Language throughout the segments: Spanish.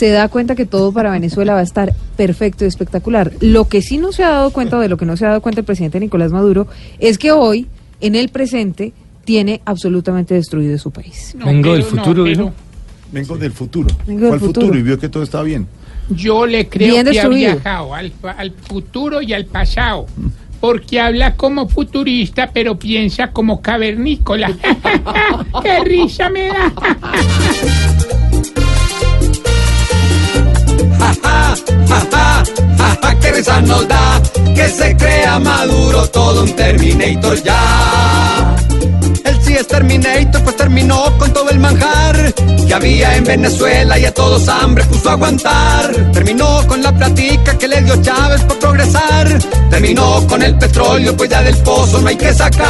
Se da cuenta que todo para Venezuela va a estar perfecto y espectacular. Lo que sí no se ha dado cuenta, de lo que no se ha dado cuenta el presidente Nicolás Maduro, es que hoy, en el presente, tiene absolutamente destruido su país. No, Vengo del no, futuro, pero dijo. Vengo del futuro. Vengo del futuro. futuro y vio que todo estaba bien. Yo le creo Bien que ha destruido. viajado al, pa- al futuro y al pasado. Porque habla como futurista, pero piensa como cavernícola. ¡Qué risa me da! Nos da que se crea maduro todo un Terminator ya. Él sí es Terminator, pues terminó con todo el manjar que había en Venezuela y a todos hambre puso a aguantar. Terminó con la platica que le dio Chávez por progresar. Terminó con el petróleo, pues ya del pozo no hay que sacar.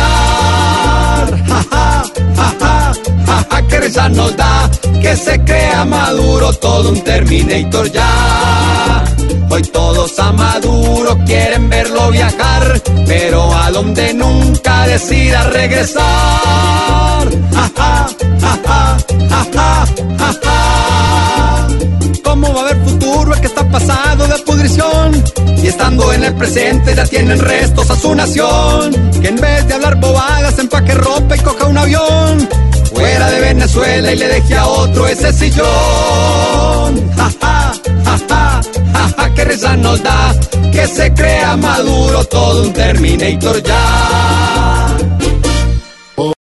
Jaja, jaja, jaja, qué risa nos da que se crea maduro todo un Terminator ya. Hoy todos a Maduro quieren verlo viajar, pero a donde nunca decida regresar. ¿Cómo va a haber futuro el que está pasado de pudrición? Y estando en el presente ya tienen restos a su nación. Que en vez de hablar bobadas empaque ropa y coja un avión. Fuera de Venezuela y le deje a otro ese sillón. Ja, nos da que se crea maduro todo un Terminator ya.